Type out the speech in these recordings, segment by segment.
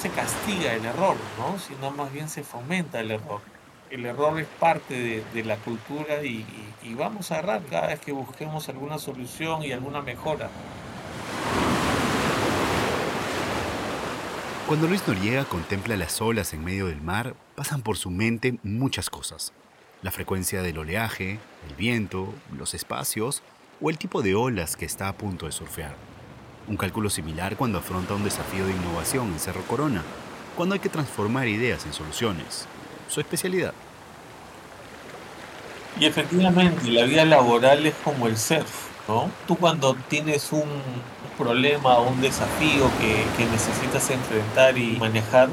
Se castiga el error, ¿no? Sino más bien se fomenta el error. El error es parte de, la cultura y- y vamos a errar cada vez que busquemos alguna solución y alguna mejora. Cuando Luis Noriega contempla las olas en medio del mar, pasan por su mente muchas cosas. La frecuencia del oleaje, el viento, los espacios o el tipo de olas que está a punto de surfear. Un cálculo similar cuando afronta un desafío de innovación en Cerro Corona, cuando hay que transformar ideas en soluciones. Su especialidad. Y efectivamente, la vida laboral es como el surf, ¿no? Tú cuando tienes un problema o un desafío que, que necesitas enfrentar y manejar,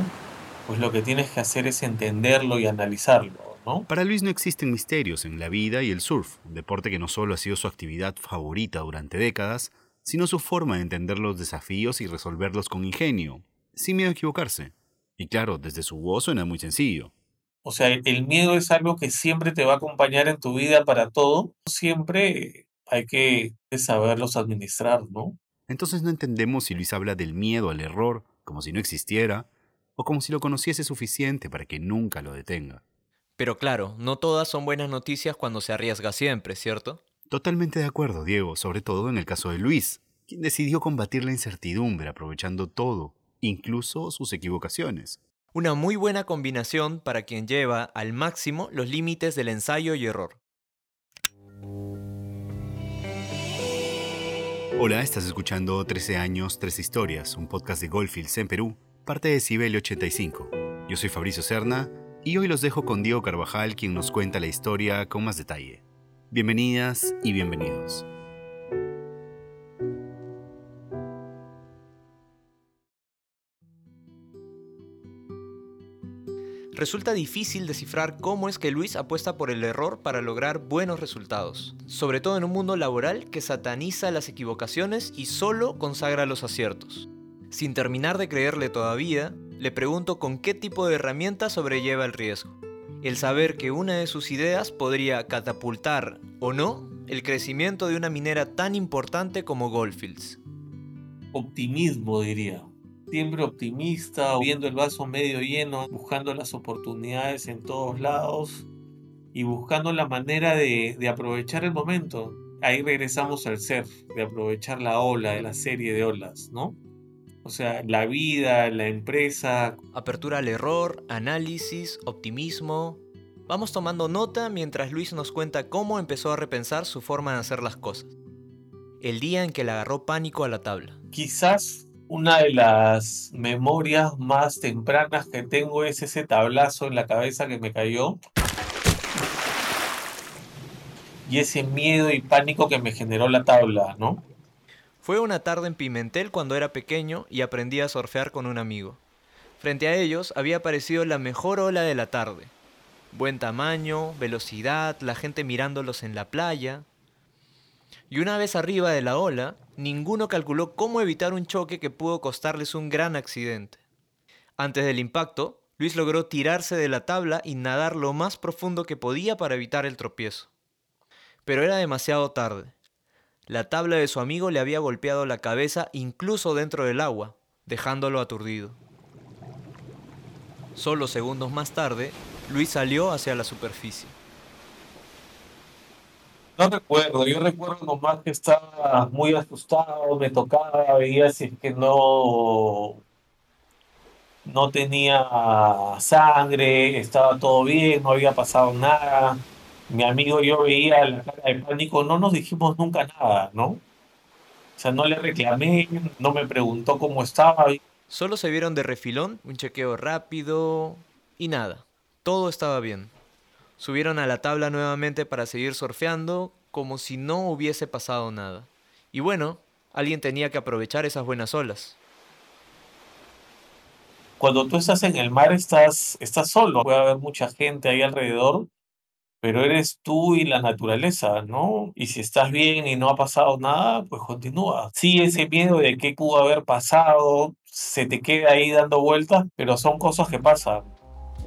pues lo que tienes que hacer es entenderlo y analizarlo, ¿no? Para Luis no existen misterios en la vida y el surf, un deporte que no solo ha sido su actividad favorita durante décadas, sino su forma de entender los desafíos y resolverlos con ingenio, sin miedo a equivocarse. Y claro, desde su voz suena muy sencillo. O sea, el miedo es algo que siempre te va a acompañar en tu vida para todo. Siempre hay que saberlos administrar, ¿no? Entonces no entendemos si Luis habla del miedo al error como si no existiera, o como si lo conociese suficiente para que nunca lo detenga. Pero claro, no todas son buenas noticias cuando se arriesga siempre, ¿cierto? Totalmente de acuerdo, Diego, sobre todo en el caso de Luis, quien decidió combatir la incertidumbre aprovechando todo, incluso sus equivocaciones. Una muy buena combinación para quien lleva al máximo los límites del ensayo y error. Hola, estás escuchando 13 años, 3 historias, un podcast de Goldfields en Perú, parte de Sibelio 85. Yo soy Fabricio Serna y hoy los dejo con Diego Carvajal, quien nos cuenta la historia con más detalle. Bienvenidas y bienvenidos. Resulta difícil descifrar cómo es que Luis apuesta por el error para lograr buenos resultados, sobre todo en un mundo laboral que sataniza las equivocaciones y solo consagra los aciertos. Sin terminar de creerle todavía, le pregunto con qué tipo de herramienta sobrelleva el riesgo. El saber que una de sus ideas podría catapultar, o no, el crecimiento de una minera tan importante como Goldfields. Optimismo, diría. Siempre optimista, viendo el vaso medio lleno, buscando las oportunidades en todos lados y buscando la manera de, de aprovechar el momento. Ahí regresamos al surf, de aprovechar la ola, de la serie de olas, ¿no? O sea, la vida, la empresa, Apertura al error, análisis, optimismo. Vamos tomando nota mientras Luis nos cuenta cómo empezó a repensar su forma de hacer las cosas. El día en que le agarró pánico a la tabla. Quizás una de las memorias más tempranas que tengo es ese tablazo en la cabeza que me cayó. Y ese miedo y pánico que me generó la tabla, ¿no? Fue una tarde en Pimentel cuando era pequeño y aprendí a surfear con un amigo. Frente a ellos había aparecido la mejor ola de la tarde. Buen tamaño, velocidad, la gente mirándolos en la playa. Y una vez arriba de la ola, ninguno calculó cómo evitar un choque que pudo costarles un gran accidente. Antes del impacto, Luis logró tirarse de la tabla y nadar lo más profundo que podía para evitar el tropiezo. Pero era demasiado tarde. La tabla de su amigo le había golpeado la cabeza incluso dentro del agua, dejándolo aturdido. Solo segundos más tarde, Luis salió hacia la superficie. No recuerdo, yo recuerdo nomás que estaba muy asustado, me tocaba, veía si es que no, no tenía sangre, estaba todo bien, no había pasado nada. Mi amigo yo veía la cara de pánico, no nos dijimos nunca nada, ¿no? O sea, no le reclamé, no me preguntó cómo estaba. Solo se vieron de refilón, un chequeo rápido y nada. Todo estaba bien. Subieron a la tabla nuevamente para seguir surfeando como si no hubiese pasado nada. Y bueno, alguien tenía que aprovechar esas buenas olas. Cuando tú estás en el mar estás, estás solo, puede haber mucha gente ahí alrededor, pero eres tú y la naturaleza, ¿no? Y si estás bien y no ha pasado nada, pues continúa. Sí, ese miedo de qué pudo haber pasado, se te queda ahí dando vueltas, pero son cosas que pasan.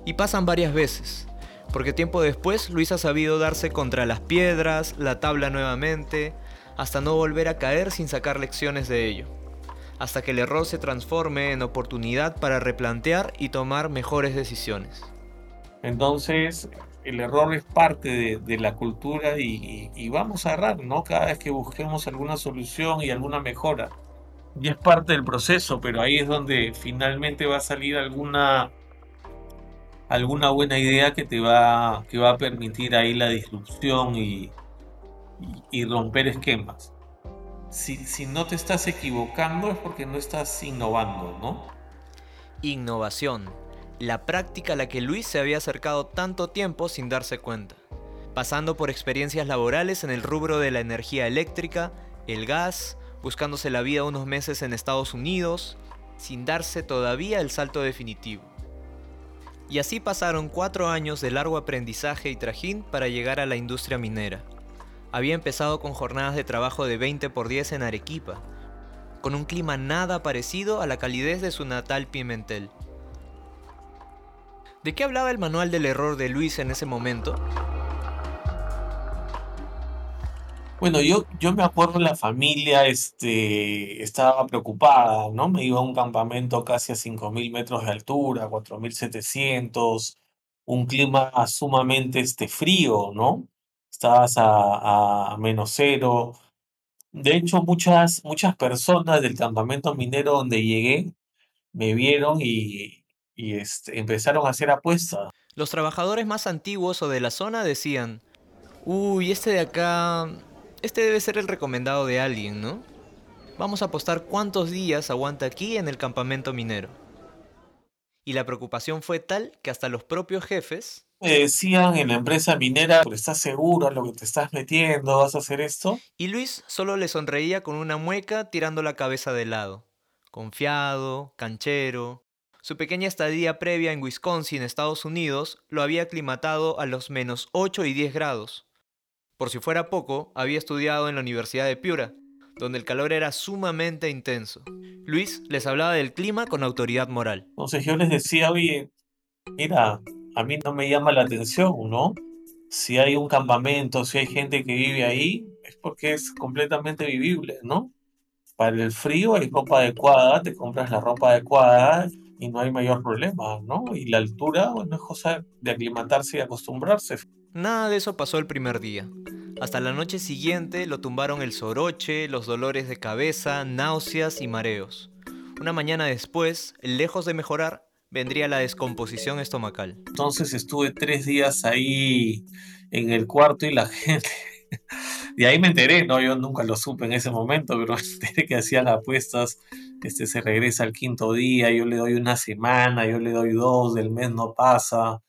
Y pasan varias veces, porque tiempo después Luis ha sabido darse contra las piedras, la tabla nuevamente, hasta no volver a caer sin sacar lecciones de ello, hasta que el error se transforme en oportunidad para replantear y tomar mejores decisiones. Entonces, el error es parte de, la cultura y, y, vamos a errar, ¿no? Cada vez que busquemos alguna solución y alguna mejora. Y es parte del proceso, pero ahí es donde finalmente va a salir alguna alguna buena idea que te va, que va a permitir ahí la disrupción y, y, y romper esquemas. Si, si, no te estás equivocando es porque no estás innovando, ¿no? Innovación, la práctica a la que Luis se había acercado tanto tiempo sin darse cuenta, pasando por experiencias laborales en el rubro de la energía eléctrica, el gas, buscándose la vida unos meses en Estados Unidos, sin darse todavía el salto definitivo. Y así pasaron cuatro años de largo aprendizaje y trajín para llegar a la industria minera. Había empezado con jornadas de trabajo de 20 por 10 en Arequipa, con un clima nada parecido a la calidez de su natal Pimentel. ¿De qué hablaba el manual del error de Luis en ese momento? Bueno, yo, yo me acuerdo la familia este, estaba preocupada, ¿no? Me iba a un campamento casi a 5.000 metros de altura, 4.700, un clima sumamente este, frío, ¿no? Estabas a, a menos cero. De hecho, muchas, muchas personas del campamento minero donde llegué me vieron y, y este, empezaron a hacer apuestas. Los trabajadores más antiguos o de la zona decían, uy, este de acá este debe ser el recomendado de alguien, ¿no? Vamos a apostar cuántos días aguanta aquí en el campamento minero. Y la preocupación fue tal que hasta los propios jefes... Me decían en la empresa minera, ¿estás seguro en lo que te estás metiendo? ¿Vas a hacer esto? Y Luis solo le sonreía con una mueca tirando la cabeza de lado. Confiado, canchero. Su pequeña estadía previa en Wisconsin, Estados Unidos, lo había aclimatado a los menos 8 y 10 grados. Por si fuera poco, había estudiado en la Universidad de Piura, donde el calor era sumamente intenso. Luis les hablaba del clima con autoridad moral. Entonces yo les decía, oye, mira, a mí no me llama la atención, ¿no? Si hay un campamento, si hay gente que vive ahí, es porque es completamente vivible, ¿no? Para el frío hay ropa adecuada, te compras la ropa adecuada y no hay mayor problema, ¿no? Y la altura, bueno, es cosa de aclimatarse y acostumbrarse. Nada de eso pasó el primer día. Hasta la noche siguiente lo tumbaron el soroche, los dolores de cabeza, náuseas y mareos. Una mañana después, lejos de mejorar, vendría la descomposición estomacal. Entonces estuve tres días ahí en el cuarto y la gente... Y ahí me enteré, no, yo nunca lo supe en ese momento, pero me enteré que hacían apuestas, este se regresa al quinto día, yo le doy una semana, yo le doy dos, del mes no pasa.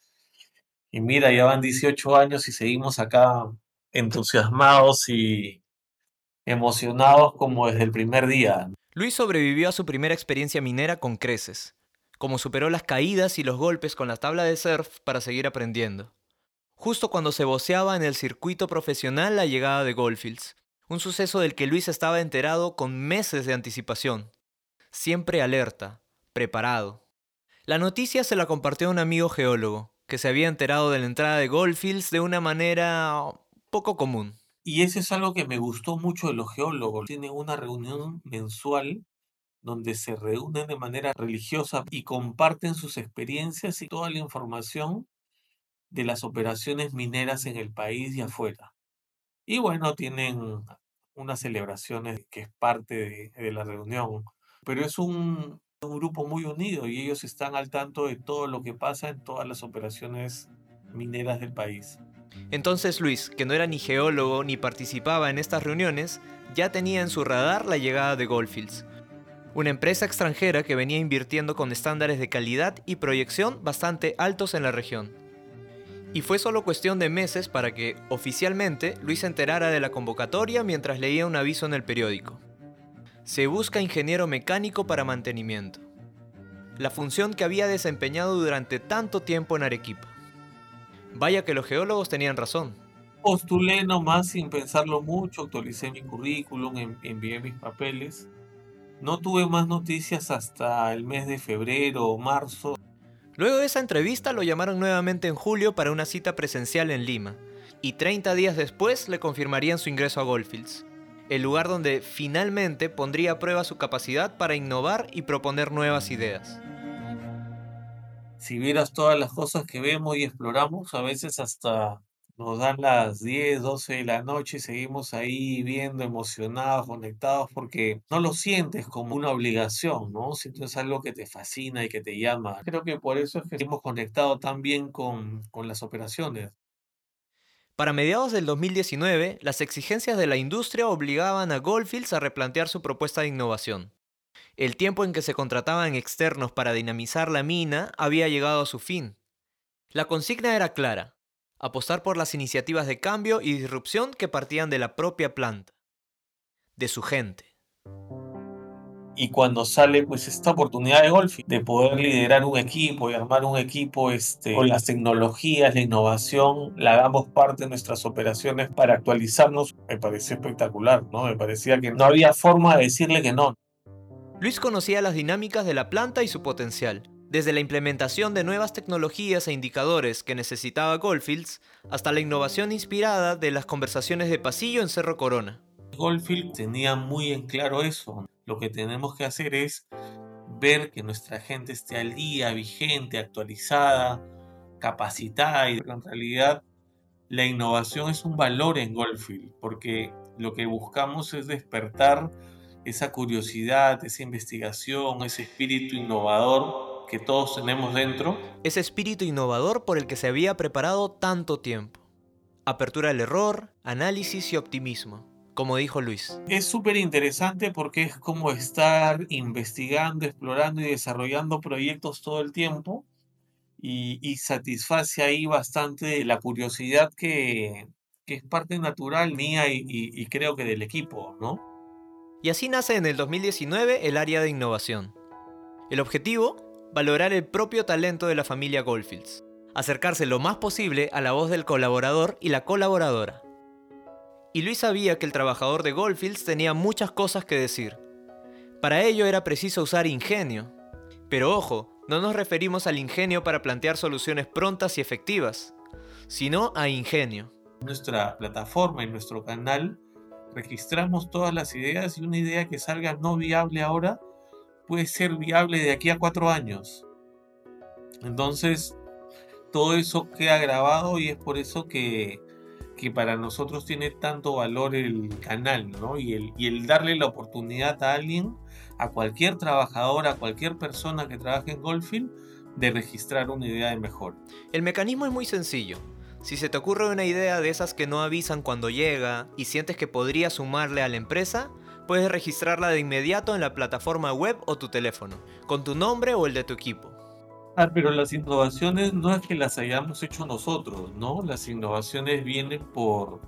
Y mira, ya van 18 años y seguimos acá entusiasmados y emocionados como desde el primer día. Luis sobrevivió a su primera experiencia minera con creces, como superó las caídas y los golpes con la tabla de surf para seguir aprendiendo. Justo cuando se voceaba en el circuito profesional la llegada de Goldfields, un suceso del que Luis estaba enterado con meses de anticipación. Siempre alerta, preparado. La noticia se la compartió un amigo geólogo, que se había enterado de la entrada de Goldfields de una manera poco común. Y eso es algo que me gustó mucho de los geólogos. Tienen una reunión mensual donde se reúnen de manera religiosa y comparten sus experiencias y toda la información de las operaciones mineras en el país y afuera. Y bueno, tienen unas celebraciones que es parte de la reunión, pero es un, un grupo muy unido y ellos están al tanto de todo lo que pasa en todas las operaciones mineras del país. Entonces Luis, que no era ni geólogo ni participaba en estas reuniones, ya tenía en su radar la llegada de Goldfields, una empresa extranjera que venía invirtiendo con estándares de calidad y proyección bastante altos en la región. Y fue solo cuestión de meses para que, oficialmente, Luis se enterara de la convocatoria mientras leía un aviso en el periódico. Se busca ingeniero mecánico para mantenimiento. La función que había desempeñado durante tanto tiempo en Arequipa. Vaya que los geólogos tenían razón. Postulé nomás sin pensarlo mucho, actualicé mi currículum, en- envié mis papeles. No tuve más noticias hasta el mes de febrero o marzo. Luego de esa entrevista lo llamaron nuevamente en julio para una cita presencial en Lima, y 30 días después le confirmarían su ingreso a Goldfields, el lugar donde finalmente pondría a prueba su capacidad para innovar y proponer nuevas ideas. Si vieras todas las cosas que vemos y exploramos, a veces hasta nos dan las 10, 12 de la noche y seguimos ahí viendo, emocionados, conectados, porque no lo sientes como una obligación, ¿no? Sientes algo que te fascina y que te llama. Creo que por eso es que hemos conectado tan bien con, con las operaciones. Para mediados del 2019, las exigencias de la industria obligaban a Goldfields a replantear su propuesta de innovación. El tiempo en que se contrataban externos para dinamizar la mina había llegado a su fin. La consigna era clara, apostar por las iniciativas de cambio y disrupción que partían de la propia planta, de su gente. Y cuando sale pues esta oportunidad de Golfi de poder liderar un equipo y armar un equipo este, con las tecnologías, la innovación, la hagamos parte de nuestras operaciones para actualizarnos, me pareció espectacular, ¿no? Me parecía que no había forma de decirle que no. Luis conocía las dinámicas de la planta y su potencial, desde la implementación de nuevas tecnologías e indicadores que necesitaba Goldfields hasta la innovación inspirada de las conversaciones de pasillo en Cerro Corona. Goldfield tenía muy en claro eso. Lo que tenemos que hacer es ver que nuestra gente esté al día, vigente, actualizada, capacitada y en realidad la innovación es un valor en Goldfield porque lo que buscamos es despertar esa curiosidad, esa investigación, ese espíritu innovador que todos tenemos dentro. Ese espíritu innovador por el que se había preparado tanto tiempo. Apertura al error, análisis y optimismo, como dijo Luis. Es súper interesante porque es como estar investigando, explorando y desarrollando proyectos todo el tiempo y, y satisface ahí bastante la curiosidad que, que es parte natural mía y, y- y creo que del equipo, ¿no? Y así nace en el 2019 el área de innovación. El objetivo, valorar el propio talento de la familia Goldfields, acercarse lo más posible a la voz del colaborador y la colaboradora. Y Luis sabía que el trabajador de Goldfields tenía muchas cosas que decir. Para ello era preciso usar ingenio. Pero ojo, no nos referimos al ingenio para plantear soluciones prontas y efectivas, sino a ingenio. nuestra plataforma, en nuestro canal, registramos todas las ideas y una idea que salga no viable ahora puede ser viable de aquí a cuatro años. Entonces, todo eso queda grabado y es por eso que, que para nosotros tiene tanto valor el canal, ¿no? Y el, y el darle la oportunidad a alguien, a cualquier trabajador, a cualquier persona que trabaje en Goldfield, de registrar una idea de mejor. El mecanismo es muy sencillo. Si se te ocurre una idea de esas que no avisan cuando llega y sientes que podría sumarle a la empresa, puedes registrarla de inmediato en la plataforma web o tu teléfono, con tu nombre o el de tu equipo. Ah, pero las innovaciones no es que las hayamos hecho nosotros, ¿no? Las innovaciones vienen por,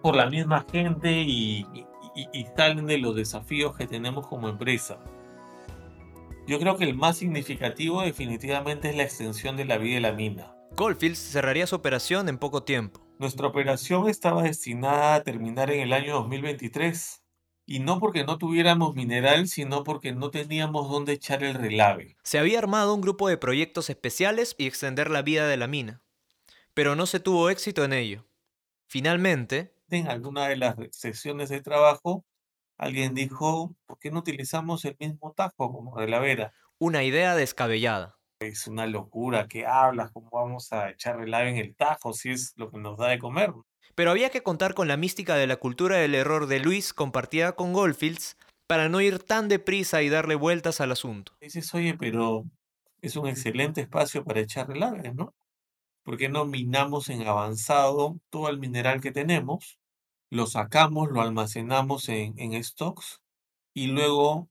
por la misma gente y, y- y salen de los desafíos que tenemos como empresa. Yo creo que el más significativo definitivamente es la extensión de la vida de la mina. Goldfields cerraría su operación en poco tiempo. Nuestra operación estaba destinada a terminar en el año 2023. Y no porque no tuviéramos mineral, sino porque no teníamos dónde echar el relave. Se había armado un grupo de proyectos especiales y extender la vida de la mina, pero no se tuvo éxito en ello. Finalmente, en alguna de las sesiones de trabajo, alguien dijo, ¿por qué no utilizamos el mismo tajo como relavera? una idea descabellada. Es una locura, ¿qué hablas? ¿Cómo vamos a echar relave en el tajo si es lo que nos da de comer? Pero había que contar con la mística de la cultura del error de Luis compartida con Goldfields para no ir tan deprisa y darle vueltas al asunto. Dices, oye, pero es un excelente espacio para echar relave, ¿no? ¿Por qué no minamos en avanzado todo el mineral que tenemos? Lo sacamos, lo almacenamos en, en stocks y luego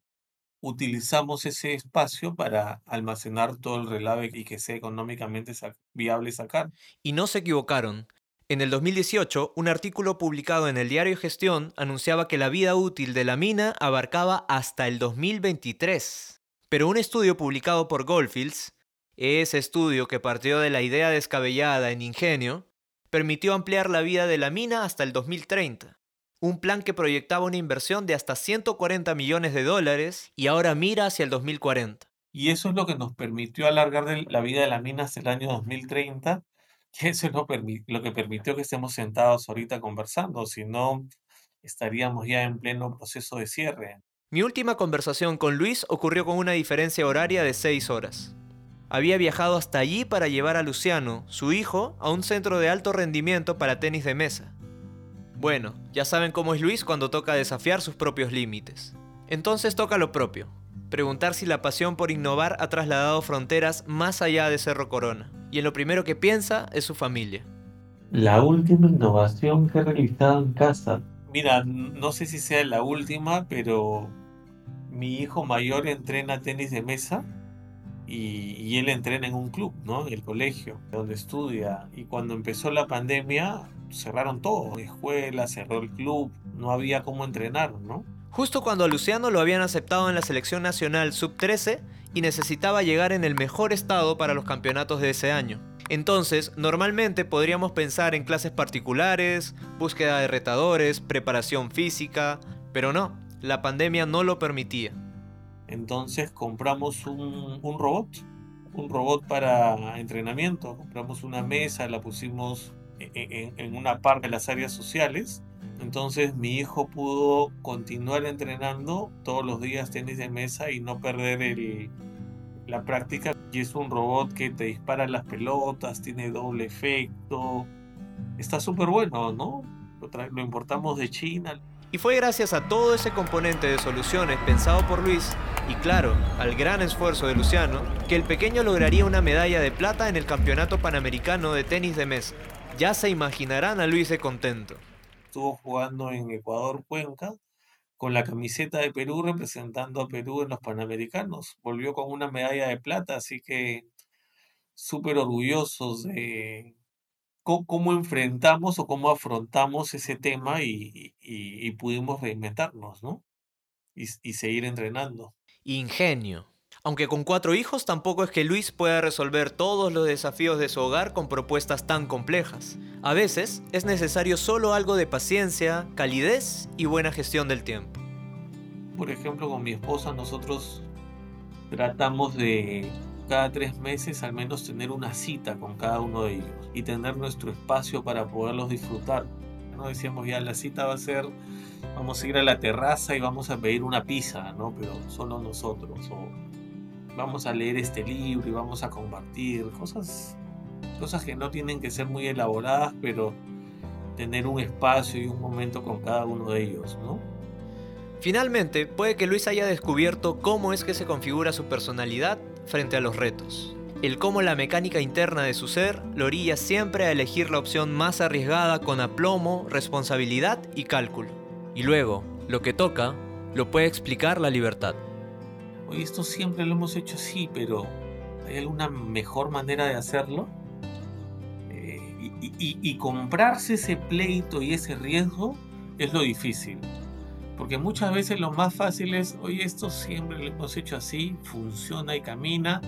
utilizamos ese espacio para almacenar todo el relave y que sea económicamente viable sacar. Y no se equivocaron. En el 2018, un artículo publicado en el diario Gestión anunciaba que la vida útil de la mina abarcaba hasta el 2023. Pero un estudio publicado por Goldfields, ese estudio que partió de la idea descabellada en Ingenio, permitió ampliar la vida de la mina hasta el 2030. Un plan que proyectaba una inversión de hasta 140 millones de dólares y ahora mira hacia el 2040. Y eso es lo que nos permitió alargar la vida de la mina hasta el año 2030, eso es lo, lo que permitió que estemos sentados ahorita conversando, si no estaríamos ya en pleno proceso de cierre. Mi última conversación con Luis ocurrió con una diferencia horaria de 6 horas. Había viajado hasta allí para llevar a Luciano, su hijo, a un centro de alto rendimiento para tenis de mesa. Bueno, ya saben cómo es Luis cuando toca desafiar sus propios límites. Entonces toca lo propio, preguntar si la pasión por innovar ha trasladado fronteras más allá de Cerro Corona. Y en lo primero que piensa es su familia. La última innovación que he realizado en casa. Mira, no sé si sea la última, pero mi hijo mayor entrena tenis de mesa y, y él entrena en un club, ¿no? En el colegio, donde estudia. Y cuando empezó la pandemia, cerraron todo, escuela, cerró el club, no había cómo entrenar, ¿no? Justo cuando a Luciano lo habían aceptado en la selección nacional sub-13 y necesitaba llegar en el mejor estado para los campeonatos de ese año. Entonces, normalmente podríamos pensar en clases particulares, búsqueda de retadores, preparación física, pero no, la pandemia no lo permitía. Entonces compramos un, robot, un robot para entrenamiento. Compramos una mesa, la pusimos e- e- en, en una parte de las áreas sociales. Entonces mi hijo pudo continuar entrenando todos los días tenis de mesa y no perder la práctica. Y es un robot que te dispara las pelotas, tiene doble efecto. Está súper bueno, ¿no? Lo, lo importamos de China. Y fue gracias a todo ese componente de soluciones pensado por Luis, y claro, al gran esfuerzo de Luciano, que el pequeño lograría una medalla de plata en el Campeonato Panamericano de Tenis de Mesa. Ya se imaginarán a Luis de contento. Estuvo jugando en Ecuador Cuenca con la camiseta de Perú representando a Perú en los Panamericanos. Volvió con una medalla de plata, así que súper orgullosos de cómo, enfrentamos o cómo afrontamos ese tema y, y- y pudimos reinventarnos, ¿no? Y, y seguir entrenando. Ingenio. Aunque con cuatro hijos tampoco es que Luis pueda resolver todos los desafíos de su hogar con propuestas tan complejas. A veces es necesario solo algo de paciencia, calidez y buena gestión del tiempo. Por ejemplo, con mi esposa nosotros tratamos de cada tres meses al menos tener una cita con cada uno de ellos y tener nuestro espacio para poderlos disfrutar. No decíamos ya la cita va a ser, vamos a ir a la terraza y vamos a pedir una pizza, ¿no? Pero solo nosotros. Vamos a leer este libro y vamos a compartir cosas, cosas que no tienen que ser muy elaboradas, pero tener un espacio y un momento con cada uno de ellos, ¿no? Finalmente, puede que Luis haya descubierto cómo es que se configura su personalidad frente a los retos. El cómo la mecánica interna de su ser lo orilla siempre a elegir la opción más arriesgada con aplomo, responsabilidad y cálculo. Y luego, lo que toca, lo puede explicar la libertad. Esto siempre lo hemos hecho así, pero ¿hay alguna mejor manera de hacerlo? Eh, y, y- y comprarse ese pleito y ese riesgo es lo difícil. Porque muchas veces lo más fácil es, oye, esto siempre lo hemos hecho así, funciona y camina,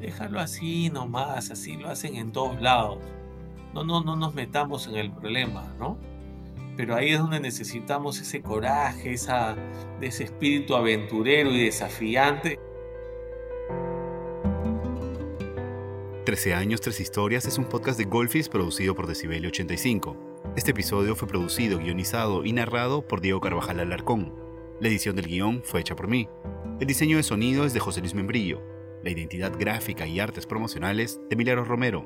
déjalo así nomás, así lo hacen en todos lados. No, no, no nos metamos en el problema, ¿no? Pero ahí es donde necesitamos ese coraje, ese espíritu aventurero y desafiante. 13 años, tres historias es un podcast de Golfis producido por Decibelio 85. Este episodio fue producido, guionizado y narrado por Diego Carvajal Alarcón. La edición del guion fue hecha por mí. El diseño de sonido es de José Luis Membrillo. La identidad gráfica y artes promocionales de Milagros Romero.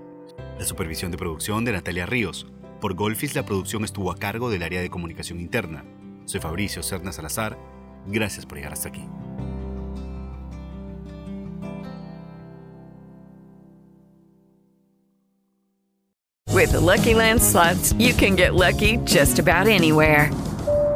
La supervisión de producción de Natalia Ríos. Por Golfis la producción estuvo a cargo del área de comunicación interna. Soy Fabricio Cerna Salazar. Gracias por llegar hasta aquí. With the Lucky Land you can get lucky just about anywhere.